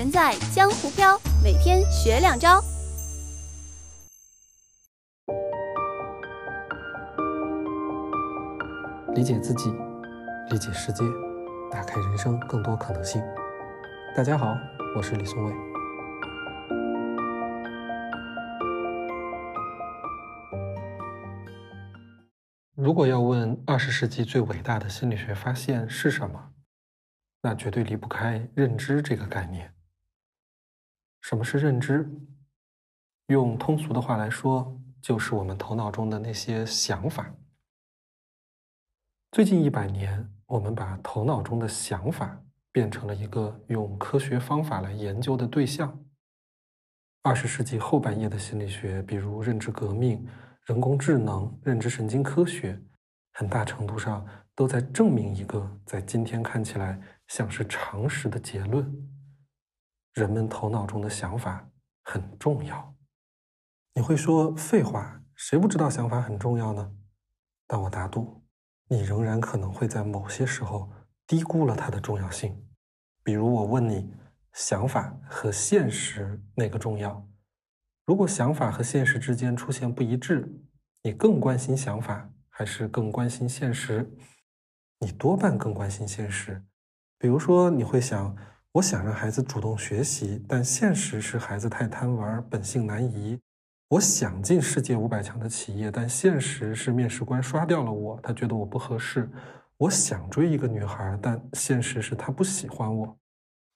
人在江湖飘，每天学两招。理解自己，理解世界，打开人生更多可能性。大家好，我是李松蔚。如果要问二十世纪最伟大的心理学发现是什么，那绝对离不开认知这个概念。什么是认知？用通俗的话来说，就是我们头脑中的那些想法。最近一百年，我们把头脑中的想法变成了一个用科学方法来研究的对象。二十世纪后半叶的心理学，比如认知革命。人工智能、认知神经科学，很大程度上都在证明一个在今天看起来像是常识的结论：人们头脑中的想法很重要。你会说废话，谁不知道想法很重要呢？但我打赌，你仍然可能会在某些时候低估了它的重要性。比如我问你，想法和现实哪个重要？如果想法和现实之间出现不一致，你更关心想法还是更关心现实？你多半更关心现实。比如说，你会想：我想让孩子主动学习，但现实是孩子太贪玩，本性难移。我想进世界五百强的企业，但现实是面试官刷掉了我，他觉得我不合适。我想追一个女孩，但现实是她不喜欢我。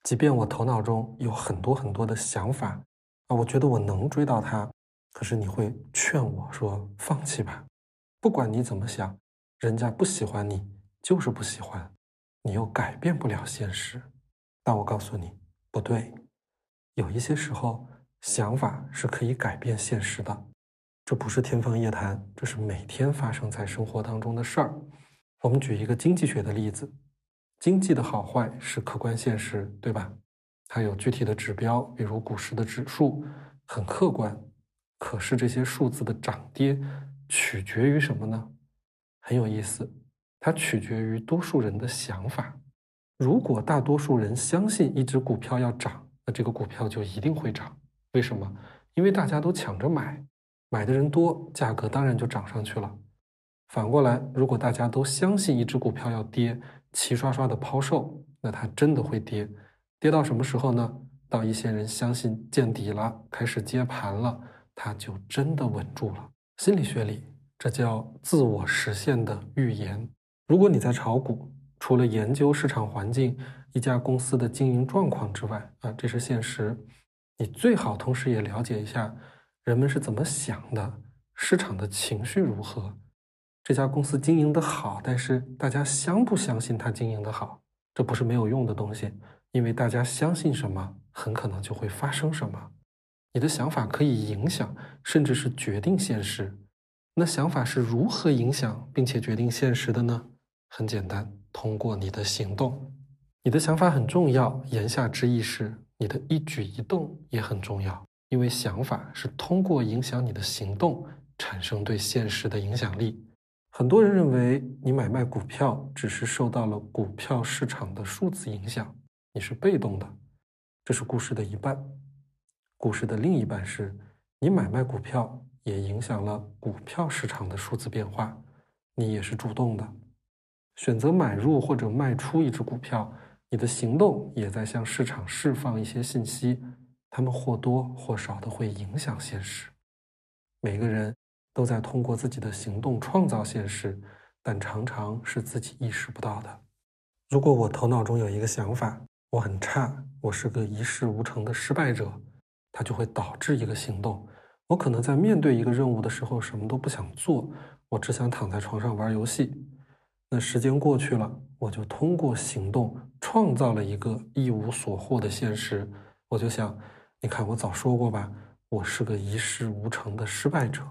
即便我头脑中有很多很多的想法。啊，我觉得我能追到他，可是你会劝我说放弃吧，不管你怎么想，人家不喜欢你就是不喜欢，你又改变不了现实。但我告诉你，不对，有一些时候想法是可以改变现实的，这不是天方夜谭，这是每天发生在生活当中的事儿。我们举一个经济学的例子，经济的好坏是客观现实，对吧？它有具体的指标，比如股市的指数，很客观。可是这些数字的涨跌取决于什么呢？很有意思，它取决于多数人的想法。如果大多数人相信一只股票要涨，那这个股票就一定会涨。为什么？因为大家都抢着买，买的人多，价格当然就涨上去了。反过来，如果大家都相信一只股票要跌，齐刷刷的抛售，那它真的会跌。跌到什么时候呢？到一些人相信见底了，开始接盘了，它就真的稳住了。心理学里，这叫自我实现的预言。如果你在炒股，除了研究市场环境、一家公司的经营状况之外，啊，这是现实。你最好同时也了解一下人们是怎么想的，市场的情绪如何。这家公司经营的好，但是大家相不相信它经营的好？这不是没有用的东西。因为大家相信什么，很可能就会发生什么。你的想法可以影响，甚至是决定现实。那想法是如何影响并且决定现实的呢？很简单，通过你的行动。你的想法很重要，言下之意是你的一举一动也很重要。因为想法是通过影响你的行动，产生对现实的影响力。很多人认为你买卖股票只是受到了股票市场的数字影响。你是被动的，这是故事的一半。故事的另一半是，你买卖股票也影响了股票市场的数字变化。你也是主动的，选择买入或者卖出一只股票，你的行动也在向市场释放一些信息，他们或多或少的会影响现实。每个人都在通过自己的行动创造现实，但常常是自己意识不到的。如果我头脑中有一个想法，我很差，我是个一事无成的失败者，它就会导致一个行动。我可能在面对一个任务的时候什么都不想做，我只想躺在床上玩游戏。那时间过去了，我就通过行动创造了一个一无所获的现实。我就想，你看我早说过吧，我是个一事无成的失败者。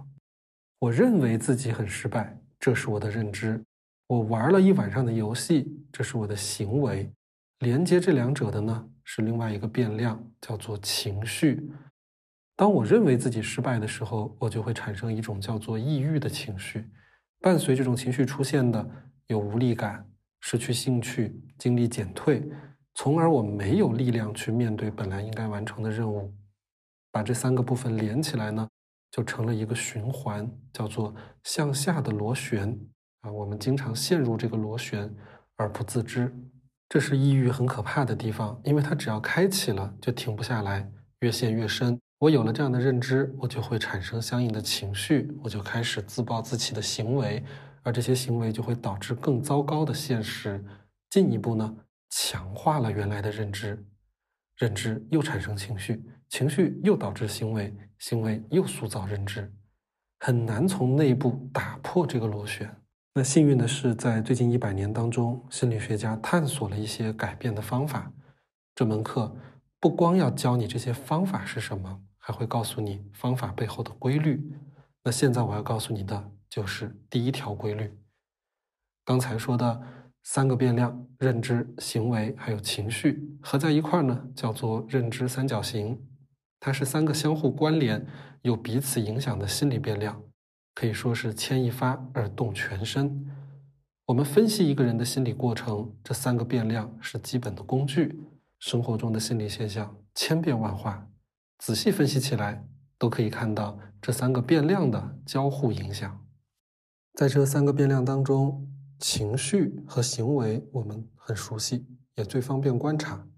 我认为自己很失败，这是我的认知。我玩了一晚上的游戏，这是我的行为。连接这两者的呢，是另外一个变量，叫做情绪。当我认为自己失败的时候，我就会产生一种叫做抑郁的情绪。伴随这种情绪出现的有无力感、失去兴趣、精力减退。从而我没有力量去面对本来应该完成的任务。把这三个部分连起来呢，就成了一个循环，叫做向下的螺旋啊。我们经常陷入这个螺旋而不自知，这是抑郁很可怕的地方，因为它只要开启了就停不下来，越陷越深。我有了这样的认知，我就会产生相应的情绪，我就开始自暴自弃的行为，而这些行为就会导致更糟糕的现实，进一步呢强化了原来的认知，认知又产生情绪。情绪又导致行为，行为又塑造认知，很难从内部打破这个螺旋。那幸运的是，在最近一百年当中，心理学家探索了一些改变的方法。这门课不光要教你这些方法是什么，还会告诉你方法背后的规律。那现在我要告诉你的就是第一条规律。刚才说的三个变量：认知、行为还有情绪，合在一块儿呢，叫做认知三角形。它是三个相互关联、又彼此影响的心理变量，可以说是牵一发而动全身。我们分析一个人的心理过程，这三个变量是基本的工具。生活中的心理现象千变万化，仔细分析起来，都可以看到这三个变量的交互影响。在这三个变量当中，情绪和行为我们很熟悉，也最方便观察。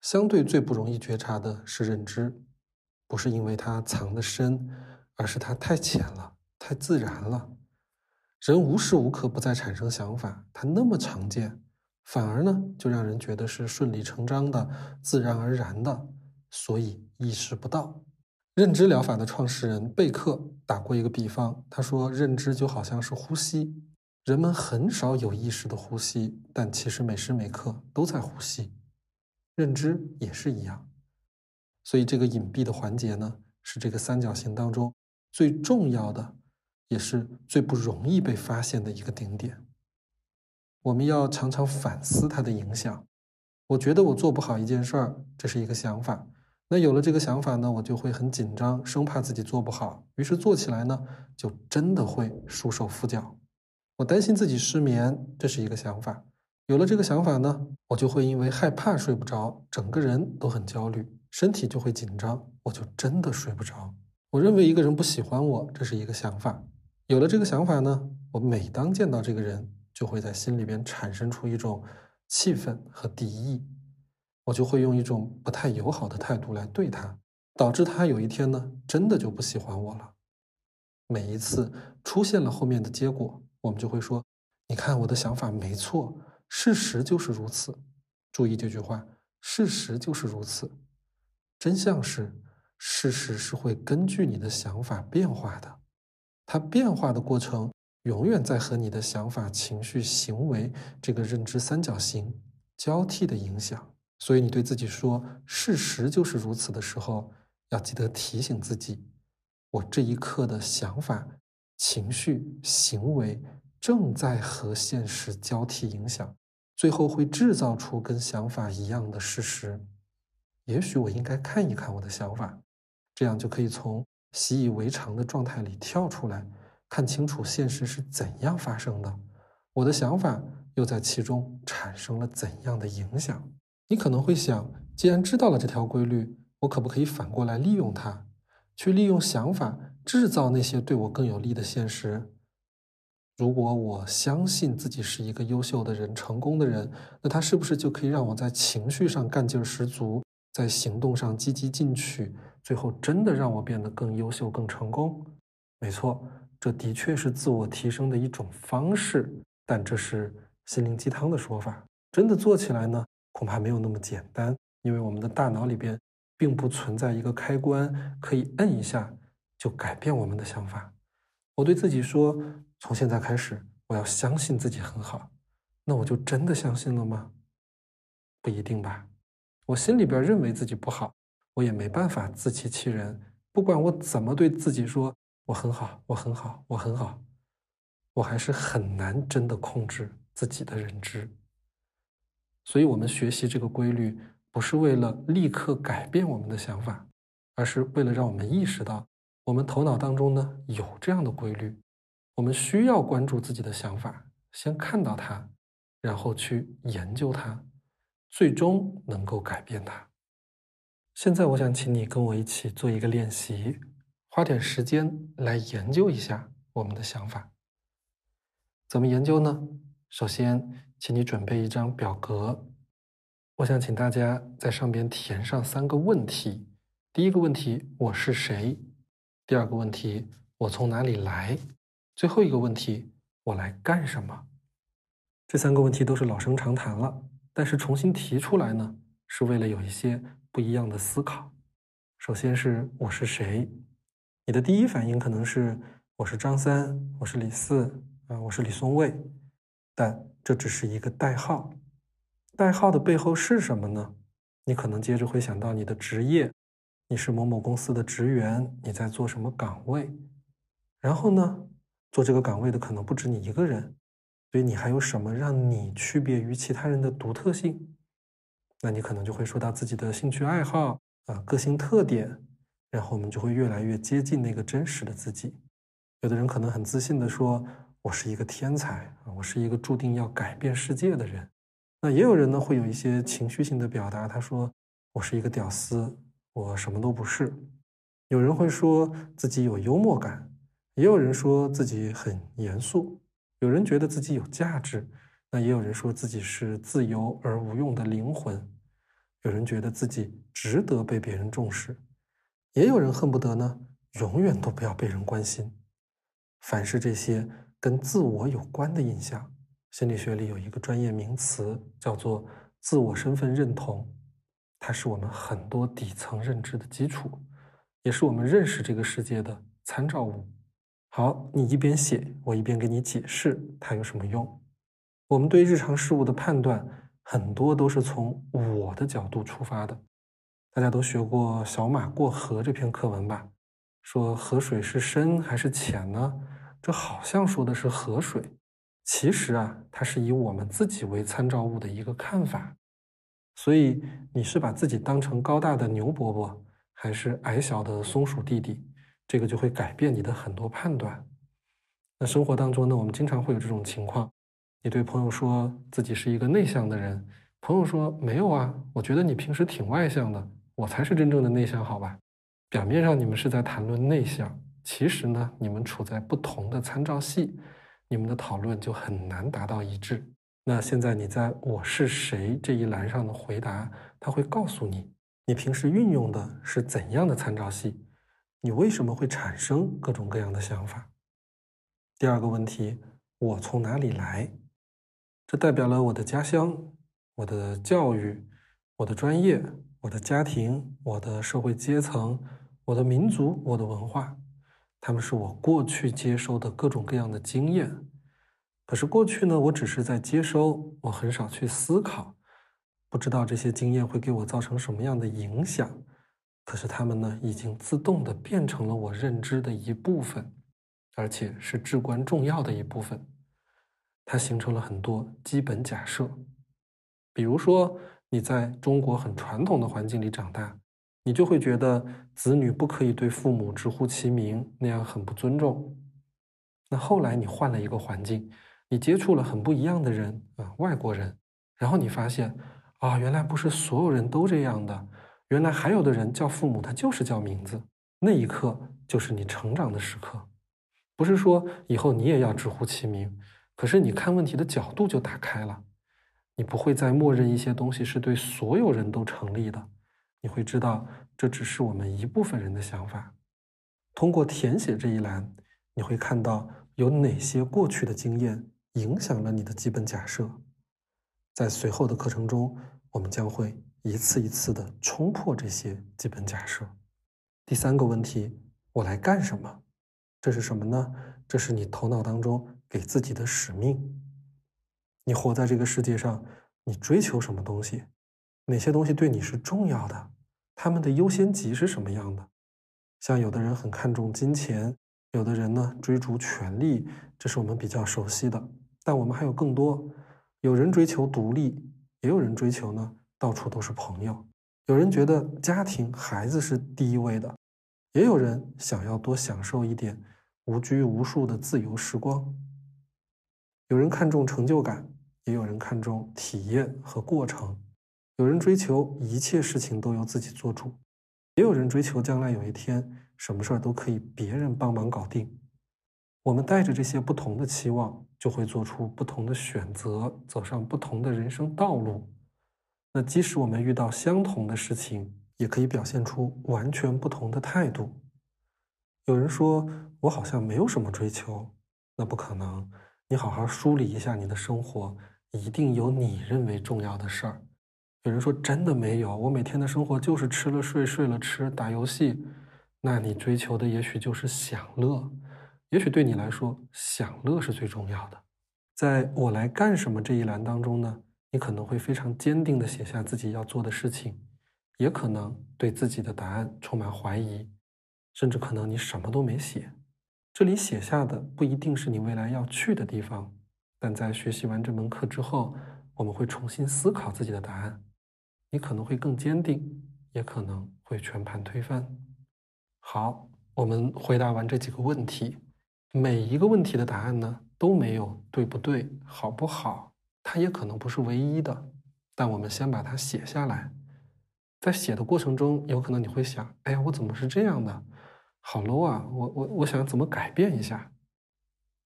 相对最不容易觉察的是认知。不是因为它藏得深，而是它太浅了，太自然了。人无时无刻不在产生想法，它那么常见，反而呢就让人觉得是顺理成章的、自然而然的，所以意识不到。认知疗法的创始人贝克打过一个比方，他说：“认知就好像是呼吸，人们很少有意识的呼吸，但其实每时每刻都在呼吸。认知也是一样。”所以，这个隐蔽的环节呢，是这个三角形当中最重要的，也是最不容易被发现的一个顶点。我们要常常反思它的影响。我觉得我做不好一件事儿，这是一个想法。那有了这个想法呢，我就会很紧张，生怕自己做不好，于是做起来呢，就真的会束手缚脚。我担心自己失眠，这是一个想法。有了这个想法呢，我就会因为害怕睡不着，整个人都很焦虑。身体就会紧张，我就真的睡不着。我认为一个人不喜欢我，这是一个想法。有了这个想法呢，我每当见到这个人，就会在心里边产生出一种气愤和敌意，我就会用一种不太友好的态度来对他，导致他有一天呢，真的就不喜欢我了。每一次出现了后面的结果，我们就会说：“你看我的想法没错，事实就是如此。”注意这句话：“事实就是如此。”真相是，事实是会根据你的想法变化的，它变化的过程永远在和你的想法、情绪、行为这个认知三角形交替的影响。所以，你对自己说“事实就是如此”的时候，要记得提醒自己：我这一刻的想法、情绪、行为正在和现实交替影响，最后会制造出跟想法一样的事实。也许我应该看一看我的想法，这样就可以从习以为常的状态里跳出来，看清楚现实是怎样发生的，我的想法又在其中产生了怎样的影响。你可能会想，既然知道了这条规律，我可不可以反过来利用它，去利用想法制造那些对我更有利的现实？如果我相信自己是一个优秀的人、成功的人，那他是不是就可以让我在情绪上干劲十足？在行动上积极进取，最后真的让我变得更优秀、更成功。没错，这的确是自我提升的一种方式，但这是心灵鸡汤的说法。真的做起来呢，恐怕没有那么简单，因为我们的大脑里边并不存在一个开关，可以摁一下就改变我们的想法。我对自己说，从现在开始，我要相信自己很好。那我就真的相信了吗？不一定吧。我心里边认为自己不好，我也没办法自欺欺人。不管我怎么对自己说我很好，我很好，我很好，我还是很难真的控制自己的认知。所以，我们学习这个规律，不是为了立刻改变我们的想法，而是为了让我们意识到，我们头脑当中呢有这样的规律。我们需要关注自己的想法，先看到它，然后去研究它。最终能够改变它。现在，我想请你跟我一起做一个练习，花点时间来研究一下我们的想法。怎么研究呢？首先，请你准备一张表格，我想请大家在上边填上三个问题。第一个问题：我是谁？第二个问题：我从哪里来？最后一个问题：我来干什么？这三个问题都是老生常谈了，但是重新提出来呢，是为了有一些。不一样的思考。首先是我是谁？你的第一反应可能是我是张三，我是李四，啊，我是李松蔚。但这只是一个代号。代号的背后是什么呢？你可能接着会想到你的职业，你是某某公司的职员，你在做什么岗位？然后呢，做这个岗位的可能不止你一个人，所以你还有什么让你区别于其他人的独特性？那你可能就会说到自己的兴趣爱好啊、个性特点，然后我们就会越来越接近那个真实的自己。有的人可能很自信的说：“我是一个天才啊，我是一个注定要改变世界的人。”那也有人呢会有一些情绪性的表达，他说：“我是一个屌丝，我什么都不是。”有人会说自己有幽默感，也有人说自己很严肃，有人觉得自己有价值。那也有人说自己是自由而无用的灵魂，有人觉得自己值得被别人重视，也有人恨不得呢永远都不要被人关心。凡是这些跟自我有关的印象，心理学里有一个专业名词叫做自我身份认同，它是我们很多底层认知的基础，也是我们认识这个世界的参照物。好，你一边写，我一边给你解释它有什么用。我们对日常事物的判断，很多都是从我的角度出发的。大家都学过《小马过河》这篇课文吧？说河水是深还是浅呢？这好像说的是河水，其实啊，它是以我们自己为参照物的一个看法。所以你是把自己当成高大的牛伯伯，还是矮小的松鼠弟弟？这个就会改变你的很多判断。那生活当中呢，我们经常会有这种情况。你对朋友说自己是一个内向的人，朋友说没有啊，我觉得你平时挺外向的，我才是真正的内向，好吧？表面上你们是在谈论内向，其实呢，你们处在不同的参照系，你们的讨论就很难达到一致。那现在你在我是谁这一栏上的回答，他会告诉你，你平时运用的是怎样的参照系，你为什么会产生各种各样的想法？第二个问题，我从哪里来？这代表了我的家乡、我的教育、我的专业、我的家庭、我的社会阶层、我的民族、我的文化，他们是我过去接收的各种各样的经验。可是过去呢，我只是在接收，我很少去思考，不知道这些经验会给我造成什么样的影响。可是他们呢，已经自动的变成了我认知的一部分，而且是至关重要的一部分。它形成了很多基本假设，比如说你在中国很传统的环境里长大，你就会觉得子女不可以对父母直呼其名，那样很不尊重。那后来你换了一个环境，你接触了很不一样的人啊，外国人，然后你发现啊，原来不是所有人都这样的，原来还有的人叫父母他就是叫名字，那一刻就是你成长的时刻，不是说以后你也要直呼其名。可是你看问题的角度就打开了，你不会再默认一些东西是对所有人都成立的，你会知道这只是我们一部分人的想法。通过填写这一栏，你会看到有哪些过去的经验影响了你的基本假设。在随后的课程中，我们将会一次一次的冲破这些基本假设。第三个问题，我来干什么？这是什么呢？这是你头脑当中。给自己的使命，你活在这个世界上，你追求什么东西？哪些东西对你是重要的？他们的优先级是什么样的？像有的人很看重金钱，有的人呢追逐权力，这是我们比较熟悉的。但我们还有更多，有人追求独立，也有人追求呢到处都是朋友。有人觉得家庭孩子是第一位的，也有人想要多享受一点无拘无束的自由时光。有人看重成就感，也有人看重体验和过程。有人追求一切事情都由自己做主，也有人追求将来有一天什么事儿都可以别人帮忙搞定。我们带着这些不同的期望，就会做出不同的选择，走上不同的人生道路。那即使我们遇到相同的事情，也可以表现出完全不同的态度。有人说我好像没有什么追求，那不可能。你好好梳理一下你的生活，一定有你认为重要的事儿。有人说真的没有，我每天的生活就是吃了睡，睡了吃，打游戏。那你追求的也许就是享乐。也许对你来说，享乐是最重要的。在我来干什么这一栏当中呢，你可能会非常坚定地写下自己要做的事情，也可能对自己的答案充满怀疑，甚至可能你什么都没写。这里写下的不一定是你未来要去的地方，但在学习完这门课之后，我们会重新思考自己的答案。你可能会更坚定，也可能会全盘推翻。好，我们回答完这几个问题。每一个问题的答案呢都没有对不对、好不好，它也可能不是唯一的。但我们先把它写下来，在写的过程中，有可能你会想：哎呀，我怎么是这样的？好 low 啊！我我我想怎么改变一下？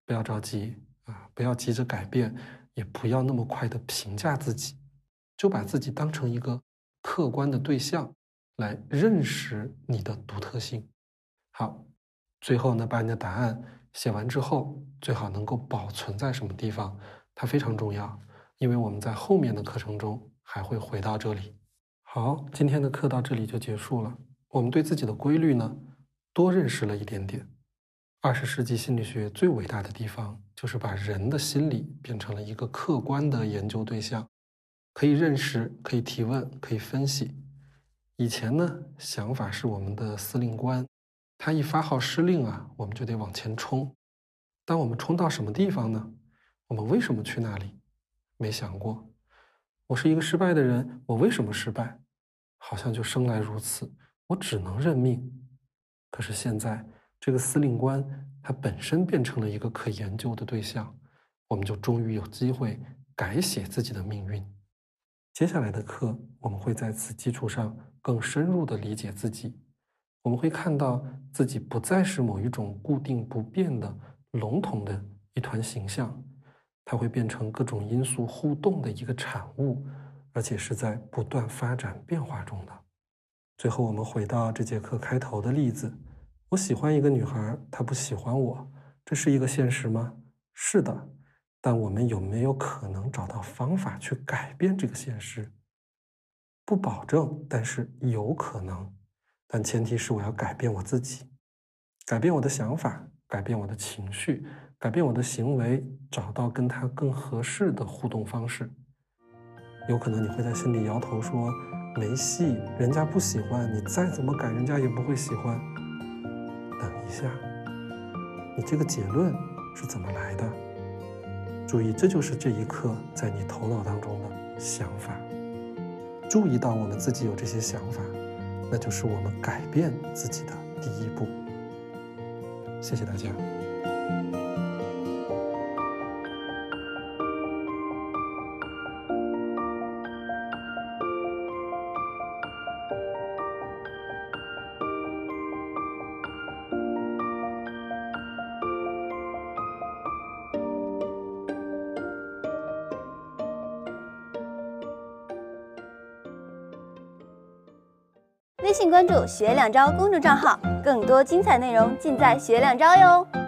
不要着急啊，不要急着改变，也不要那么快的评价自己，就把自己当成一个客观的对象来认识你的独特性。好，最后呢，把你的答案。写完之后，最好能够保存在什么地方？它非常重要，因为我们在后面的课程中还会回到这里。好，今天的课到这里就结束了。我们对自己的规律呢，多认识了一点点。二十世纪心理学最伟大的地方，就是把人的心理变成了一个客观的研究对象，可以认识，可以提问，可以分析。以前呢，想法是我们的司令官。他一发号施令啊，我们就得往前冲。当我们冲到什么地方呢？我们为什么去那里？没想过。我是一个失败的人，我为什么失败？好像就生来如此，我只能认命。可是现在，这个司令官他本身变成了一个可研究的对象，我们就终于有机会改写自己的命运。接下来的课，我们会在此基础上更深入的理解自己。我们会看到自己不再是某一种固定不变的笼统的一团形象，它会变成各种因素互动的一个产物，而且是在不断发展变化中的。最后，我们回到这节课开头的例子：我喜欢一个女孩，她不喜欢我，这是一个现实吗？是的，但我们有没有可能找到方法去改变这个现实？不保证，但是有可能。但前提是我要改变我自己，改变我的想法，改变我的情绪，改变我的行为，找到跟他更合适的互动方式。有可能你会在心里摇头说没戏，人家不喜欢你，再怎么改，人家也不会喜欢。等一下，你这个结论是怎么来的？注意，这就是这一刻在你头脑当中的想法。注意到我们自己有这些想法。那就是我们改变自己的第一步。谢谢大家。关注“学两招”公众账号，更多精彩内容尽在“学两招”哟。